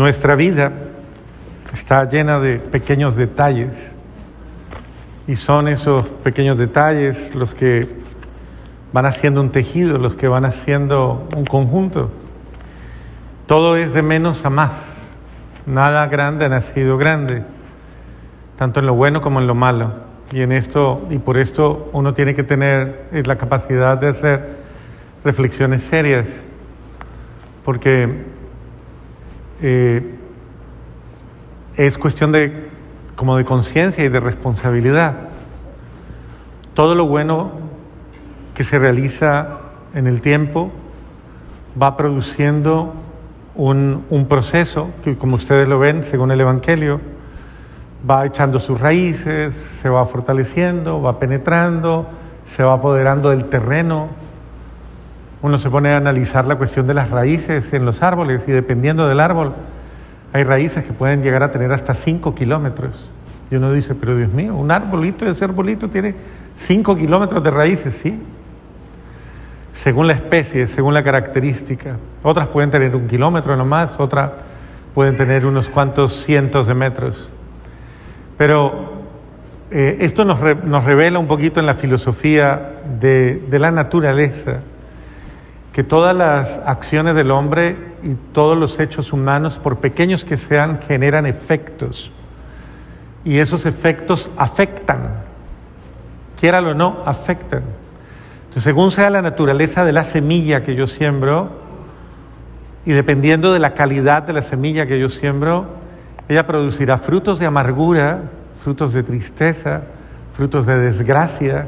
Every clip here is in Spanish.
Nuestra vida está llena de pequeños detalles y son esos pequeños detalles los que van haciendo un tejido, los que van haciendo un conjunto. Todo es de menos a más. Nada grande ha nacido grande, tanto en lo bueno como en lo malo. Y en esto y por esto uno tiene que tener la capacidad de hacer reflexiones serias, porque eh, es cuestión de como de conciencia y de responsabilidad. Todo lo bueno que se realiza en el tiempo va produciendo un, un, proceso que, como ustedes lo ven, según el Evangelio, va echando sus raíces, se va fortaleciendo, va penetrando, se va apoderando del terreno. Uno se pone a analizar la cuestión de las raíces en los árboles y dependiendo del árbol, hay raíces que pueden llegar a tener hasta 5 kilómetros. Y uno dice, pero Dios mío, un arbolito, ese arbolito tiene 5 kilómetros de raíces, sí. Según la especie, según la característica. Otras pueden tener un kilómetro nomás, otras pueden tener unos cuantos cientos de metros. Pero eh, esto nos, nos, revela un poquito en la filosofía de la naturaleza que todas las acciones del hombre y todos los hechos humanos, por pequeños que sean, generan efectos. Y esos efectos afectan, quiéralo o no, afectan. Entonces, según sea la naturaleza de la semilla que yo siembro, y dependiendo de la calidad de la semilla que yo siembro, ella producirá frutos de amargura, frutos de tristeza, frutos de desgracia,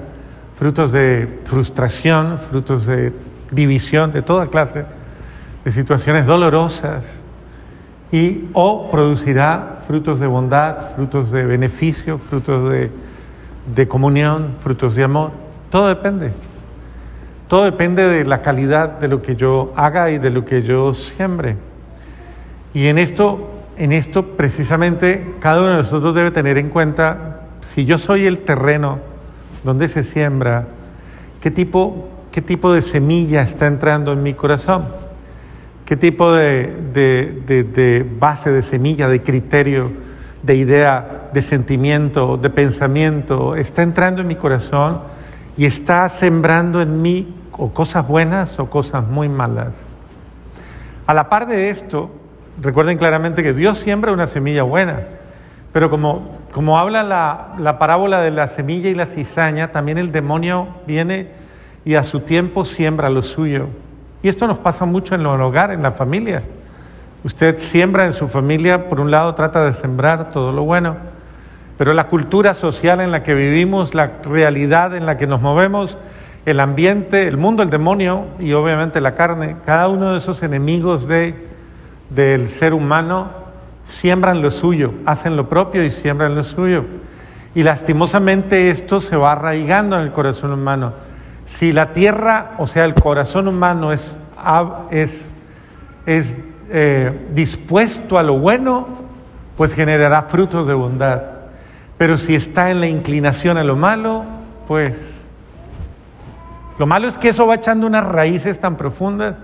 frutos de frustración, frutos de división, de toda clase de situaciones dolorosas, y o producirá frutos de bondad, frutos de beneficio, frutos de, de comunión, frutos de amor. Todo depende. Todo depende de la calidad de lo que yo haga y de lo que yo siembre. Y en esto, en esto precisamente cada uno de nosotros debe tener en cuenta si yo soy el terreno donde se siembra, qué tipo ¿Qué tipo de semilla está entrando en mi corazón? ¿Qué tipo de, base de semilla, de criterio, de idea, de sentimiento, de pensamiento está entrando en mi corazón y está sembrando en mí o cosas buenas o cosas muy malas? A la par de esto, recuerden claramente que Dios siembra una semilla buena, pero como, como habla la, la parábola de la semilla y la cizaña, también el demonio viene y a su tiempo siembra lo suyo. Y esto nos pasa mucho en el hogar, en la familia. Usted siembra en su familia, por un lado trata de sembrar todo lo bueno, pero la cultura social en la que vivimos, la realidad en la que nos movemos, el ambiente, el mundo, el demonio y obviamente la carne, cada uno de esos enemigos de, del ser humano siembran lo suyo, hacen lo propio y siembran lo suyo. Y lastimosamente esto se va arraigando en el corazón humano. Si la tierra, o sea, el corazón humano es, es, es eh, dispuesto a lo bueno, pues generará frutos de bondad. Pero si está en la inclinación a lo malo, pues lo malo es que eso va echando unas raíces tan profundas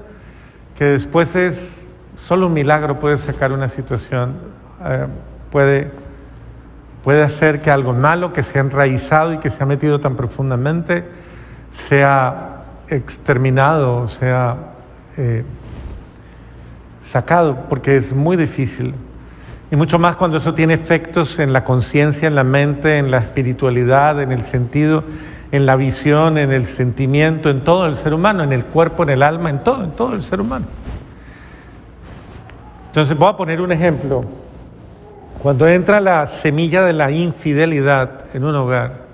que después es solo un milagro puede sacar una situación, eh, puede, puede hacer que algo malo que se ha enraizado y que se ha metido tan profundamente sea exterminado, sea eh, sacado, porque es muy difícil. Y mucho más cuando eso tiene efectos en la conciencia, en la mente, en la espiritualidad, en el sentido, en la visión, en el sentimiento, en todo el ser humano, en el cuerpo, en el alma, en todo, en todo el ser humano. Entonces voy a poner un ejemplo. Cuando entra la semilla de la infidelidad en un hogar,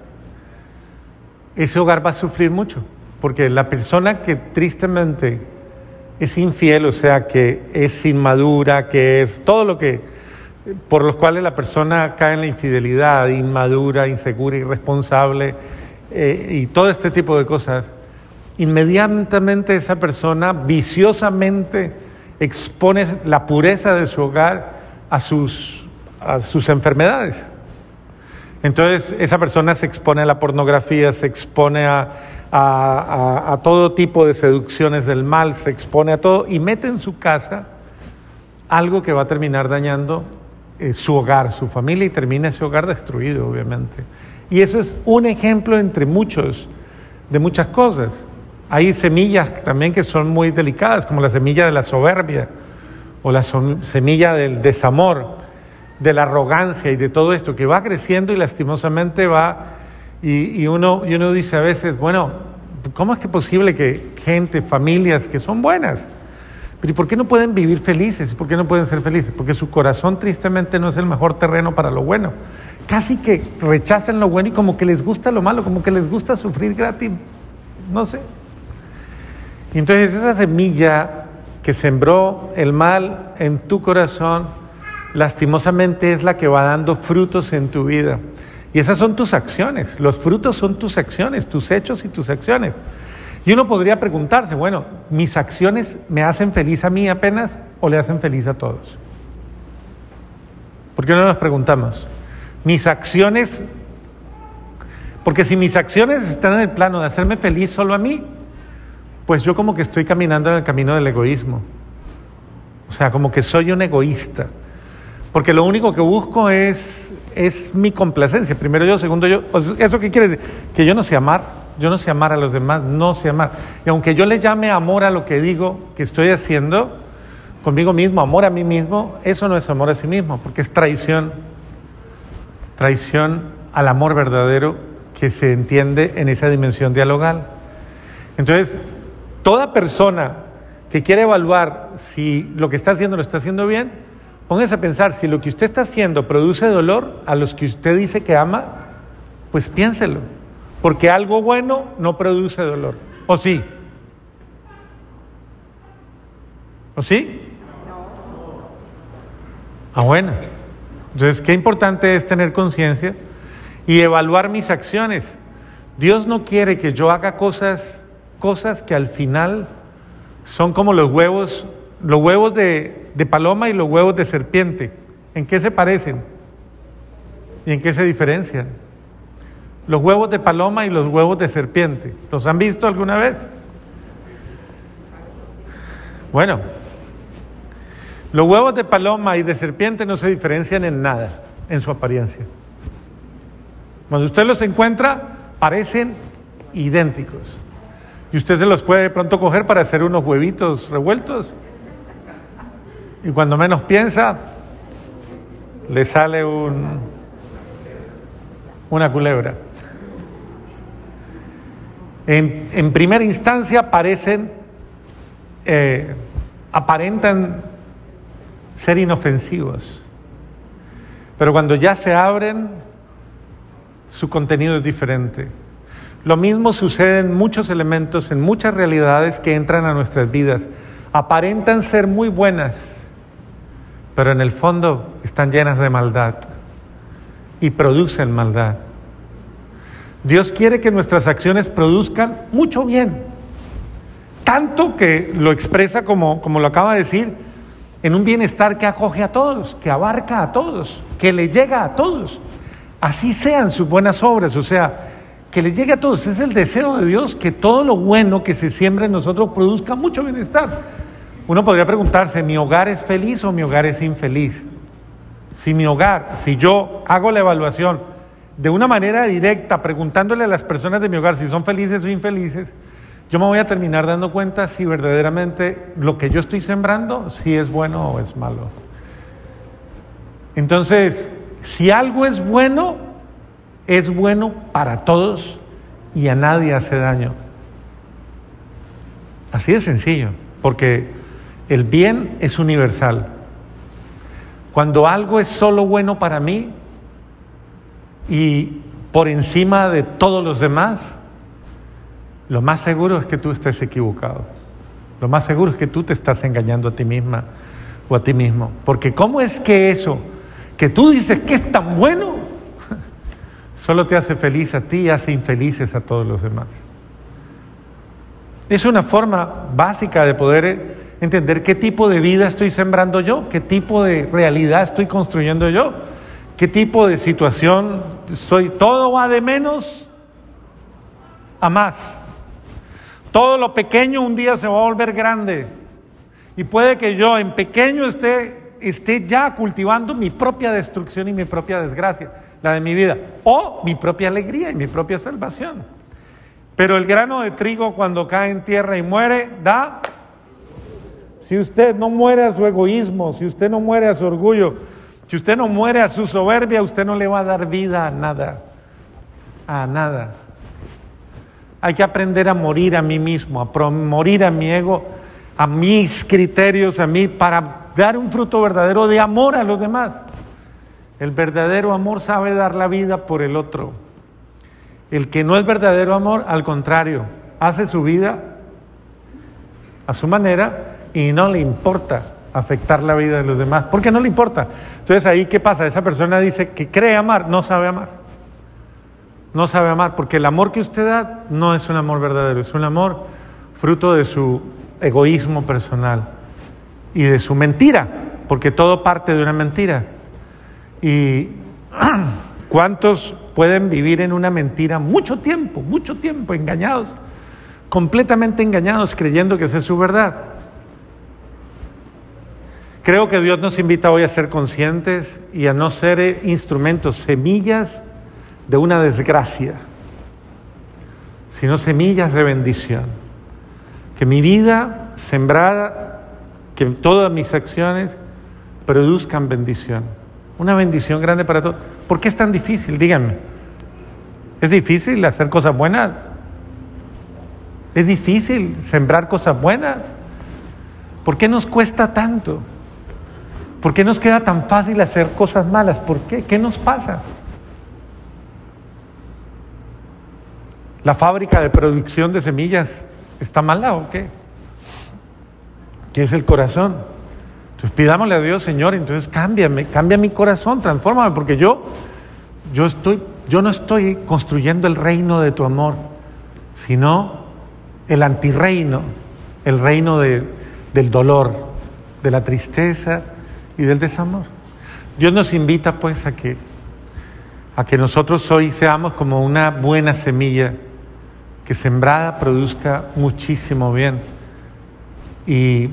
ese hogar va a sufrir mucho, porque la persona que tristemente es infiel, o sea, que es inmadura, que es todo lo que, por los cuales la persona cae en la infidelidad, inmadura, insegura, irresponsable, eh, y todo este tipo de cosas, inmediatamente esa persona viciosamente expone la pureza de su hogar a sus, a sus enfermedades. Entonces esa persona se expone a la pornografía, se expone a, todo tipo de seducciones del mal, se expone a todo y mete en su casa algo que va a terminar dañando eh, su hogar, su familia y termina ese hogar destruido, obviamente. Y eso es un ejemplo entre muchos de muchas cosas. Hay semillas también que son muy delicadas, como la semilla de la soberbia o la semilla del desamor, de la arrogancia y de todo esto, que va creciendo y lastimosamente va, y, uno, y uno dice a veces, bueno, ¿cómo es que es posible que gente, familias que son buenas, pero ¿y por qué no pueden vivir felices? ¿Por qué no pueden ser felices? Porque su corazón tristemente no es el mejor terreno para lo bueno. Casi que rechazan lo bueno y como que les gusta lo malo, como que les gusta sufrir gratis, no sé. Y entonces esa semilla que sembró el mal en tu corazón, lastimosamente es la que va dando frutos en tu vida. Y esas son tus acciones, los frutos son tus acciones, tus hechos y tus acciones. Y uno podría preguntarse, bueno, ¿mis acciones me hacen feliz a mí apenas o le hacen feliz a todos? ¿Por qué no nos preguntamos? Mis acciones, porque si mis acciones están en el plano de hacerme feliz solo a mí, pues yo como que estoy caminando en el camino del egoísmo. O sea, como que soy un egoísta. Porque lo único que busco es, es mi complacencia. Primero yo, segundo yo. ¿Eso qué quiere decir? Que yo no sé amar. Yo no sé amar a los demás, no sé amar. Y aunque yo le llame amor a lo que digo que estoy haciendo conmigo mismo, amor a mí mismo, eso no es amor a sí mismo, porque es traición. Traición al amor verdadero que se entiende en esa dimensión dialogal. Entonces, toda persona que quiere evaluar si lo que está haciendo lo está haciendo bien, póngase a pensar si lo que usted está haciendo produce dolor a los que usted dice que ama, pues piénselo. Porque algo bueno no produce dolor. ¿O sí? ¿O sí? Ah, bueno. Entonces, qué importante es tener conciencia y evaluar mis acciones. Dios no quiere que yo haga cosas, cosas que al final son como los huevos, los huevos de, de paloma y los huevos de serpiente. ¿En qué se parecen? ¿Y en qué se diferencian? Los huevos de paloma y los huevos de serpiente. ¿Los han visto alguna vez? Bueno, los huevos de paloma y de serpiente no se diferencian en nada en su apariencia. Cuando usted los encuentra, parecen idénticos. Y usted se los puede de pronto coger para hacer unos huevitos revueltos. Y cuando menos piensa, le sale un, una culebra en, primera instancia parecen, eh, aparentan ser inofensivos, pero cuando ya se abren, su contenido es diferente. Lo mismo sucede en muchos elementos, en muchas realidades que entran a nuestras vidas. Aparentan ser muy buenas, pero en el fondo están llenas de maldad y producen maldad. Dios quiere que nuestras acciones produzcan mucho bien. Tanto que lo expresa como, como lo acaba de decir, en un bienestar que acoge a todos, que abarca a todos, que le llega a todos. Así sean sus buenas obras, o sea, que le llegue a todos. Es el deseo de Dios que todo lo bueno que se siembra en nosotros produzca mucho bienestar. Uno podría preguntarse, ¿mi hogar es feliz o mi hogar es infeliz? Si mi hogar, si yo hago la evaluación, de una manera directa, preguntándole a las personas de mi hogar si son felices o infelices, yo me voy a terminar dando cuenta si verdaderamente lo que yo estoy sembrando, si es bueno o es malo. Entonces, si algo es bueno, es bueno para todos y a nadie hace daño. Así de sencillo, porque el bien es universal. Cuando algo es solo bueno para mí, y por encima de todos los demás, lo más seguro es que tú estés equivocado. Lo más seguro es que tú te estás engañando a ti misma o a ti mismo. Porque ¿cómo es que eso que tú dices que es tan bueno, solo te hace feliz a ti y hace infelices a todos los demás? Es una forma básica de poder entender qué tipo de vida estoy sembrando yo, qué tipo de realidad estoy construyendo yo. ¿Qué tipo de situación estoy? Todo va de menos a más. Todo lo pequeño un día se va a volver grande. Y puede que yo en pequeño esté, esté ya cultivando mi propia destrucción y mi propia desgracia, la de mi vida, o mi propia alegría y mi propia salvación. Pero el grano de trigo cuando cae en tierra y muere, da... Si usted no muere a su egoísmo, si usted no muere a su orgullo, si usted no muere a su soberbia, usted no le va a dar vida a nada, a nada. Hay que aprender a morir a mí mismo, a morir a mi ego, a mis criterios, a mí, para dar un fruto verdadero de amor a los demás. El verdadero amor sabe dar la vida por el otro. El que no es verdadero amor, al contrario, hace su vida a su manera y no le importa afectar la vida de los demás, porque no le importa. Entonces ahí, ¿qué pasa? Esa persona dice que cree amar, no sabe amar no sabe amar, porque el amor que usted da no es un amor verdadero, es un amor fruto de su egoísmo personal y de su mentira, porque todo parte de una mentira. ¿Y cuántos pueden vivir en una mentira mucho tiempo, mucho tiempo, engañados, completamente engañados, creyendo que esa es su verdad? Creo que Dios nos invita hoy a ser conscientes y a no ser instrumentos, semillas de una desgracia, sino semillas de bendición. Que mi vida sembrada, que todas mis acciones produzcan bendición. Una bendición grande para todos. ¿Por qué es tan difícil? Díganme. ¿Es difícil hacer cosas buenas? ¿Es difícil sembrar cosas buenas? ¿Por qué nos cuesta tanto? ¿Por qué nos queda tan fácil hacer cosas malas? ¿Por qué? ¿Qué nos pasa? ¿La fábrica de producción de semillas está mala o qué? ¿Qué es el corazón? Entonces pidámosle a Dios, Señor, entonces cámbiame, cambia mi corazón, transfórmame, porque yo, yo, estoy, yo no estoy construyendo el reino de tu amor, sino el antirreino, el reino de, del dolor, de la tristeza y del desamor. Dios nos invita pues a que, a que nosotros hoy seamos como una buena semilla que sembrada produzca muchísimo bien y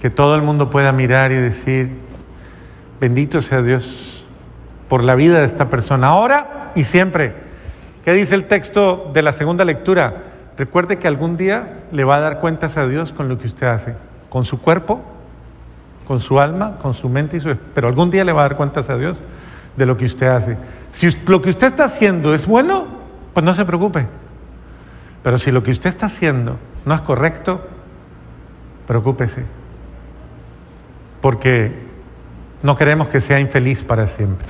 que todo el mundo pueda mirar y decir, bendito sea Dios por la vida de esta persona, ahora y siempre. ¿Qué dice el texto de la segunda lectura? Recuerde que algún día le va a dar cuentas a Dios con lo que usted hace, con su cuerpo, con su alma, con su mente y su... Pero algún día le va a dar cuentas a Dios de lo que usted hace. Si lo que usted está haciendo es bueno, pues no se preocupe. Pero si lo que usted está haciendo no es correcto, preocúpese, porque no queremos que sea infeliz para siempre.